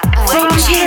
From Chile.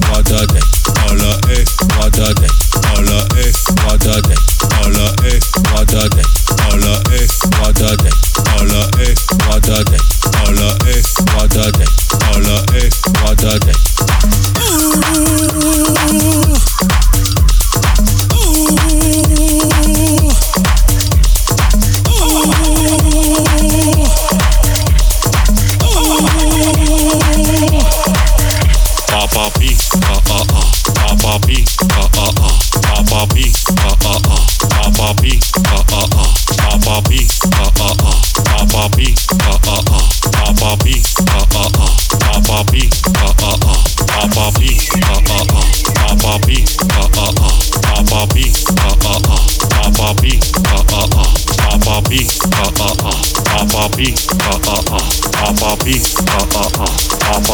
Badadei, ala e, badadei, ala e, badadei, ala e, badadei, ala e, badadei, ala e, badadei, ala e, badadei, ala e, badadei.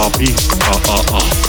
R-P-R-R-R.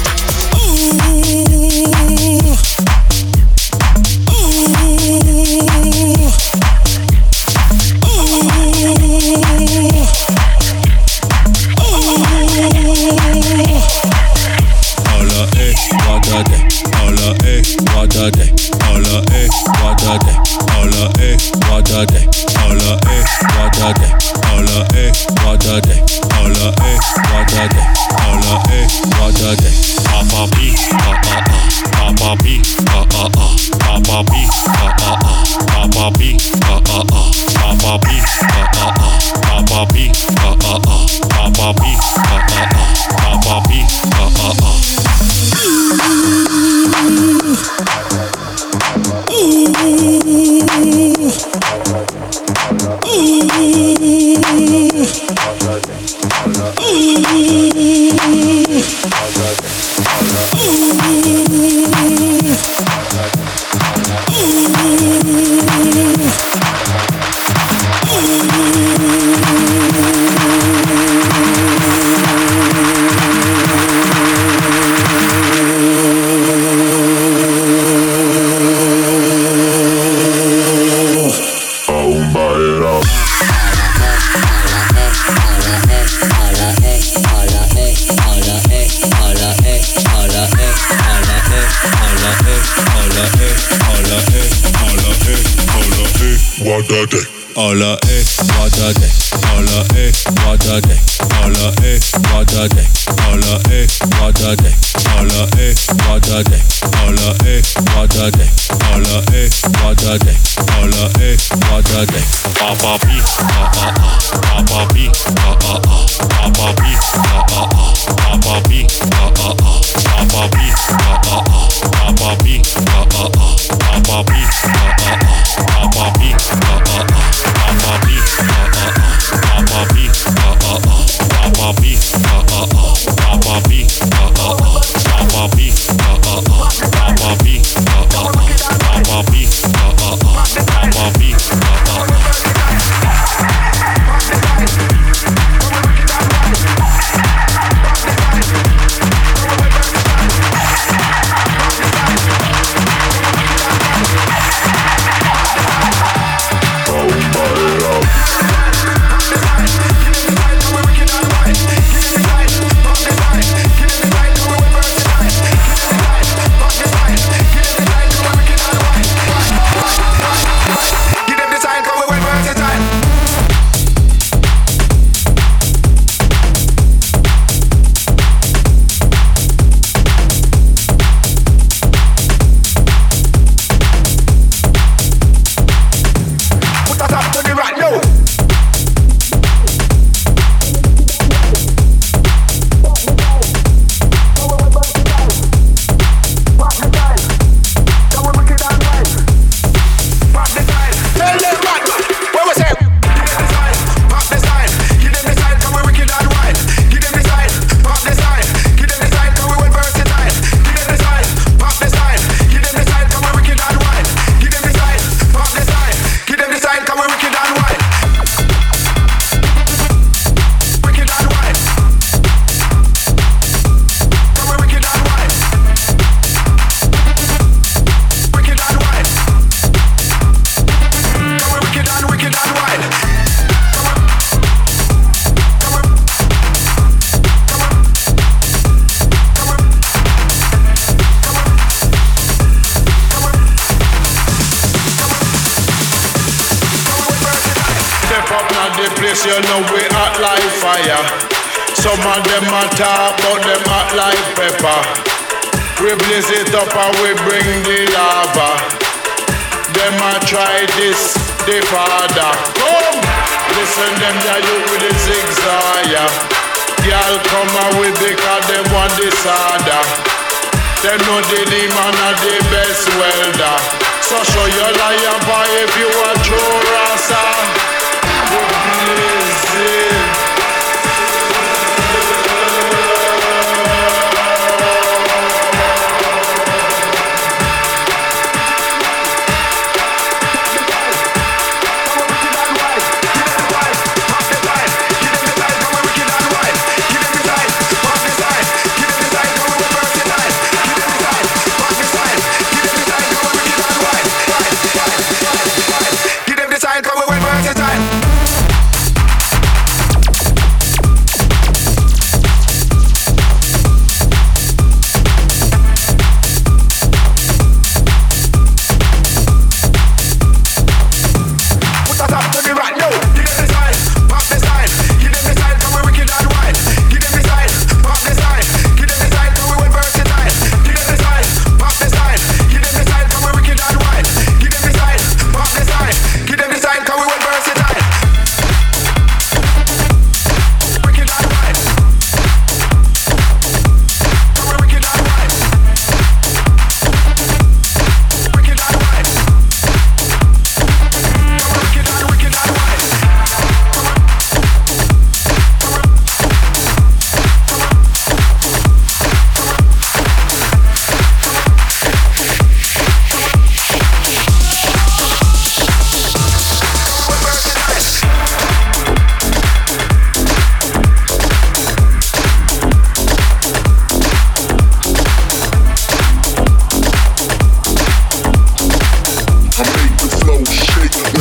Know the demon are the best welder. So show your lion boy if you are true rasa.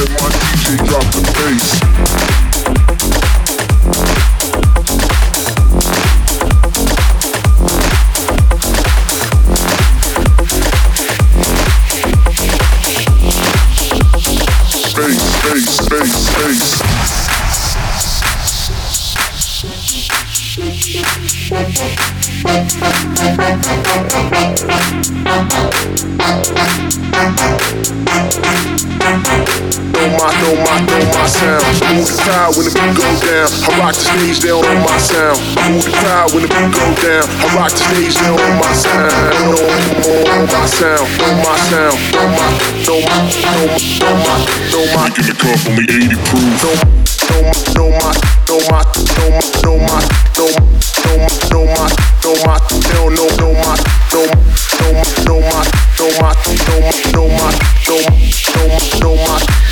When my DJ drop the. Bass, down. I rock the stage down on my sound. I move the crowd when the beat go down. I rock the stage down on my sound. On, on, on my sound. On my sound. On my, on my, on my, on my, on my. Making the cup only 80 proof. No, no, no, my, no, my, no, my, no, my, no, no, no, my, no, my, no, no, no, my, no, no, no, my, no, my, no, my, no, my, no, my, no, my, no, my.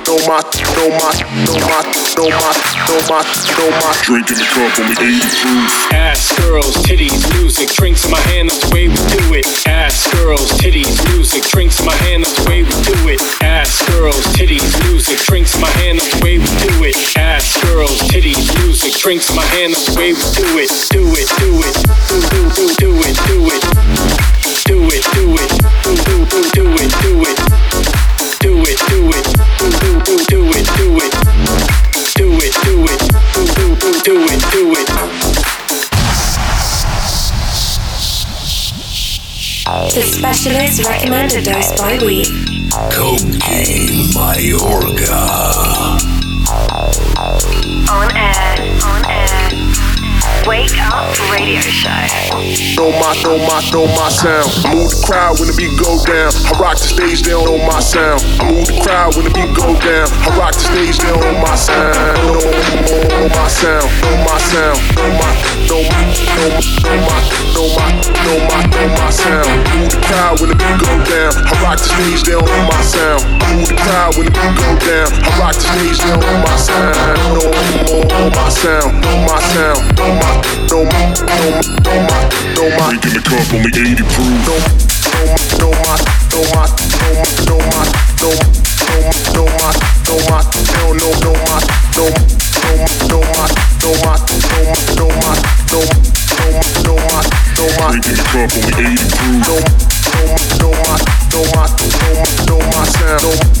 no my, no my, no my, no my, no my, no my. Drink the cup on the 80 proof. Ass girls, titties, music, drinks in my hand, that's the way we do it. Ass girls, titties, music, drinks in my hand, that's the way we do it. Ass girls, titties, music, drinks in my hand, that's the way we do it. Ass girls, titties, music, drinks in my hand, that's the way we do it. Do it, do it, do do do do it, do it. Do it, do it, do do do do it, do it. Do it, do it. The specialist recommended dose by week. Coke Mayorga. On air, on air. Wake up radio show. Know my, know my, know my sound. I move the crowd when the beat go down. I rock the stage, don't know my sound. I move the crowd when the beat go down. I rock the stage, don't know my sound. Know, know my sound, know my sound, know my, know my, know my, know my, know my, know my, know sound. Move the crowd when the beat go down. I rock the stage, don't know my sound. Move the crowd when the beat go down. I rock the stage, don't know my sound. Know, know my sound, know my sound, know my, no my, no my, no my, no my. Drink in the cup, only 80 proof. No, no my, no my, no my, no my, no my, no my, no my, no no no my, no no no my, no my, no my, no my, no no my, no my. Drink in the cup, only 80 proof. No, no my, no my, no my, no my, no my sound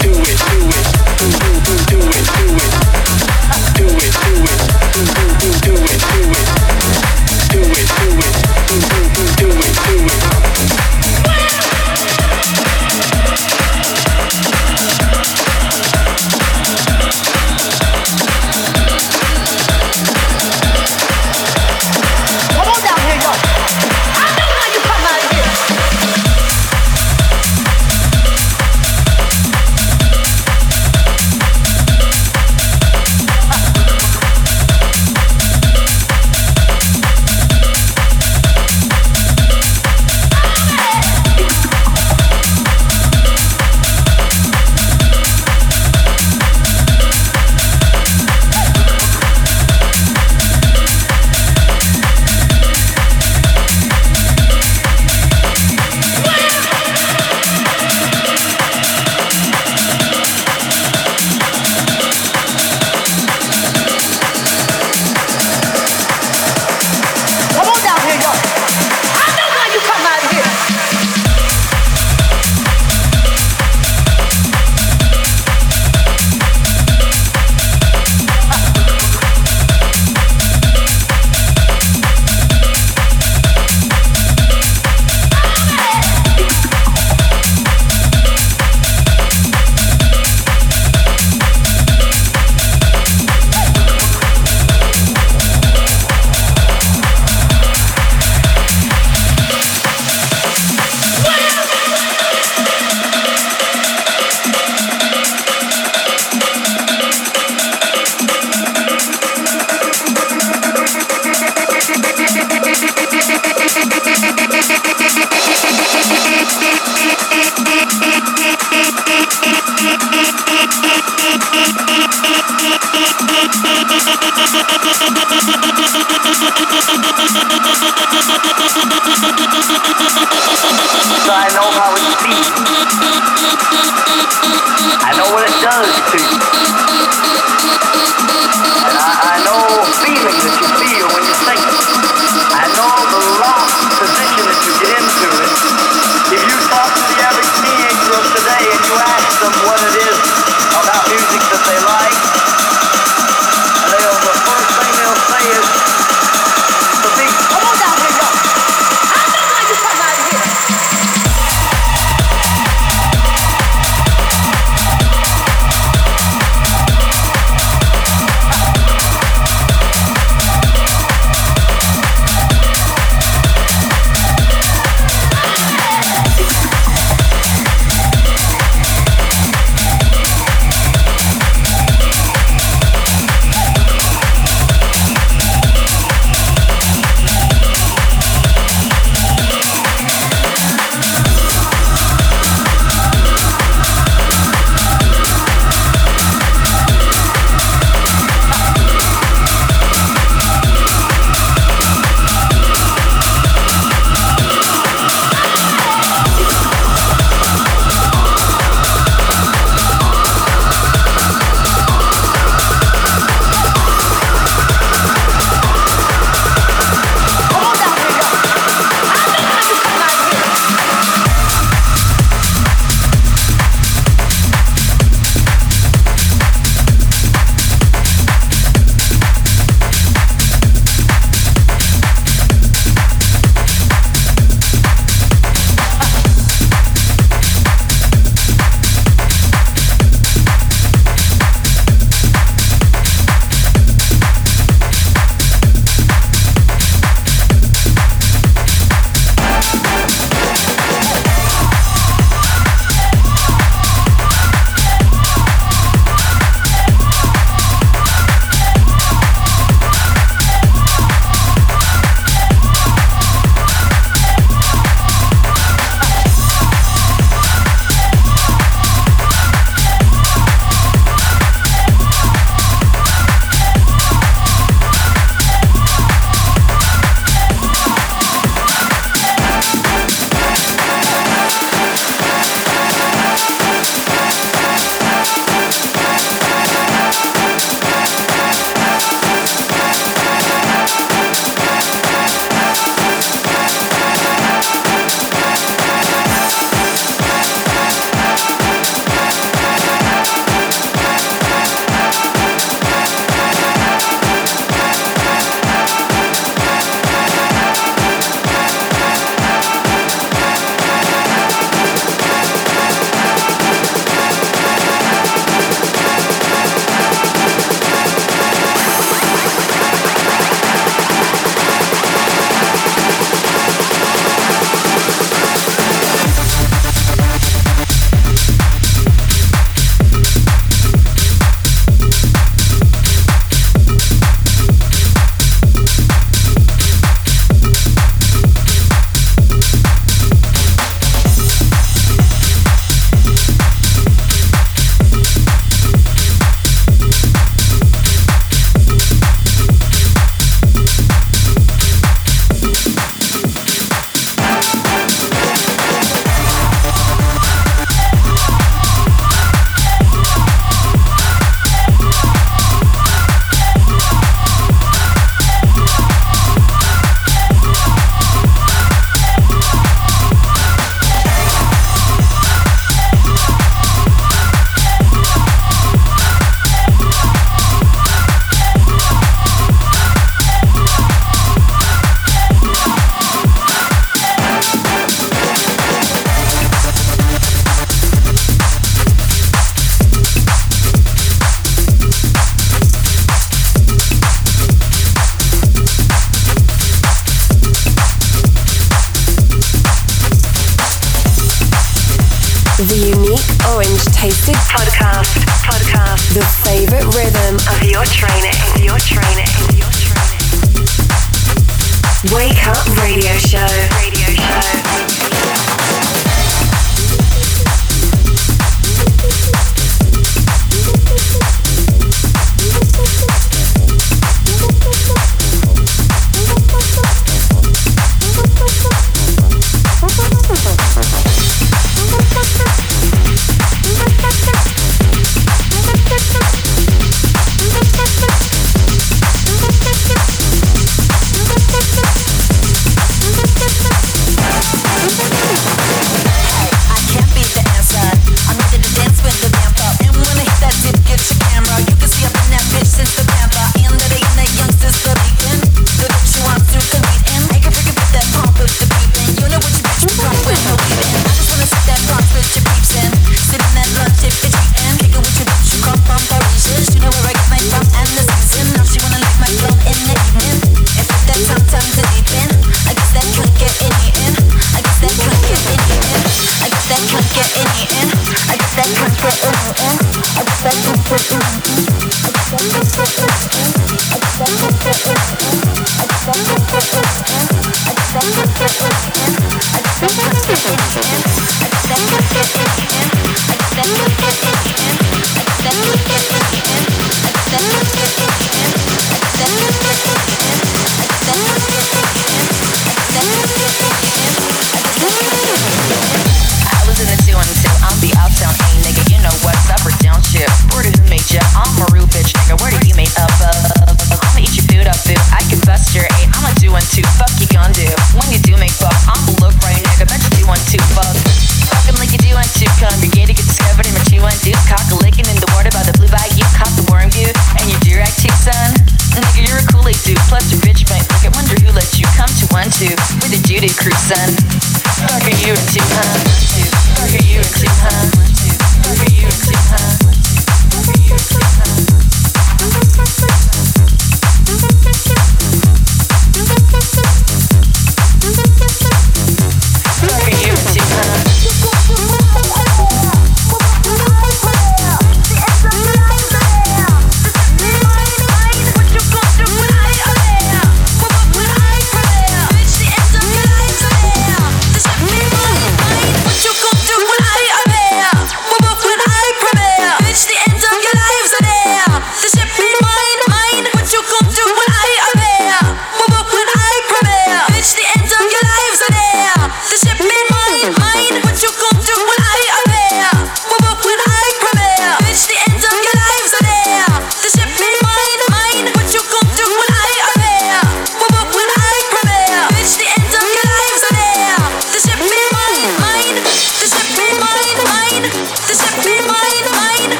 do it, do it. do do do it, do it. Do it, do it, do do do it, do it.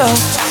show.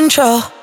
Control.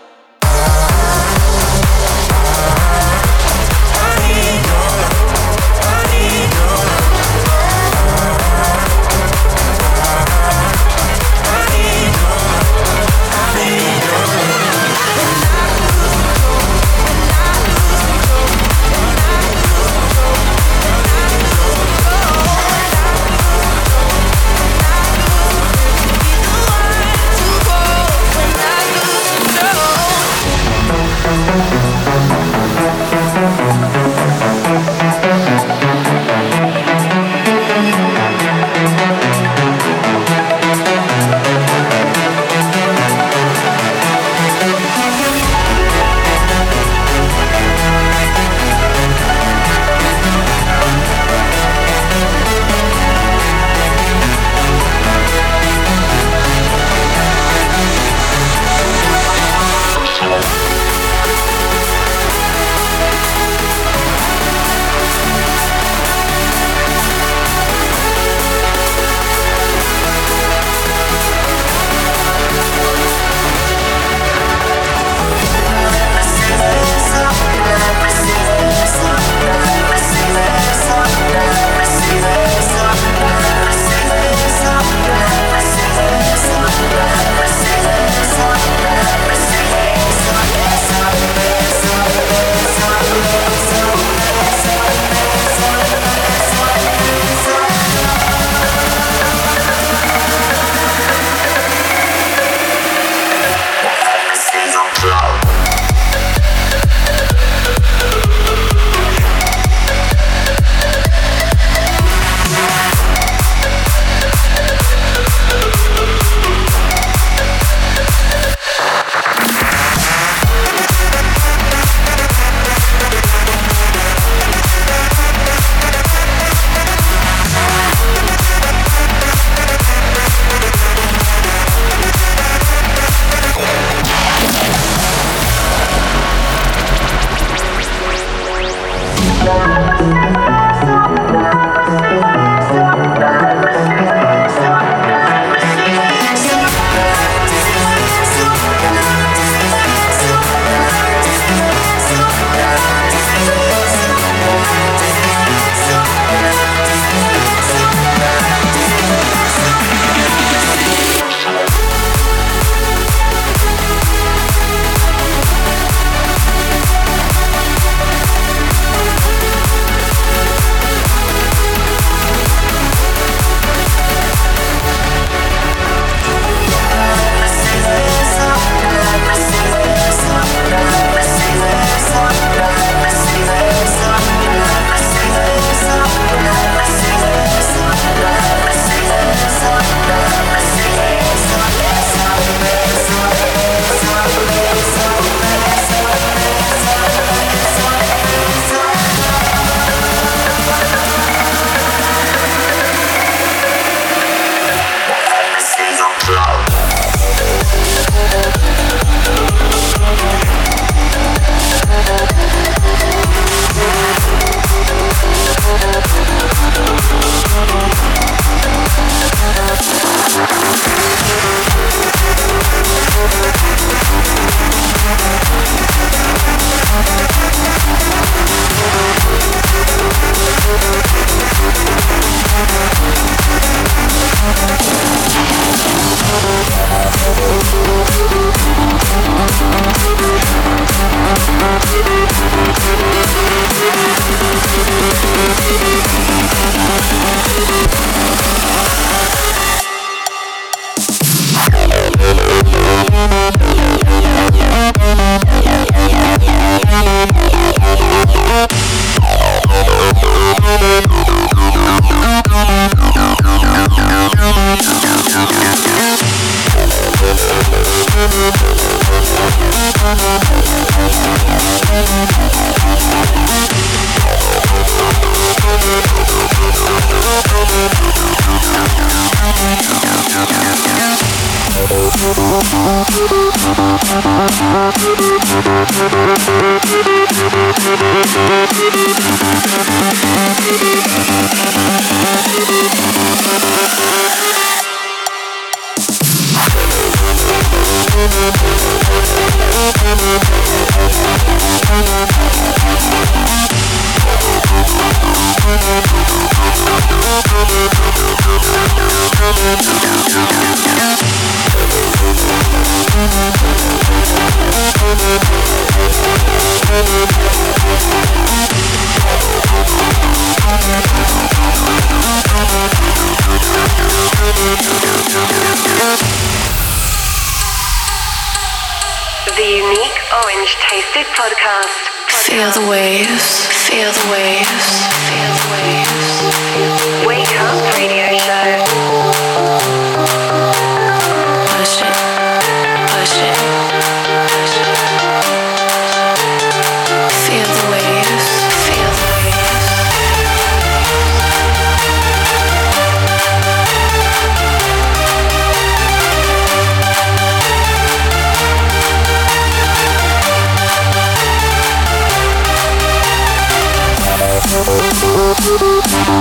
Tasted podcast. Feel the waves. Feel the waves. Feel the waves.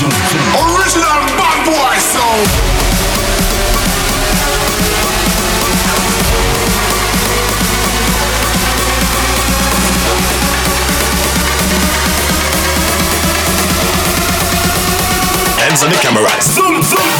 Original bad boy. Hands on the camera. Zoom, zoom.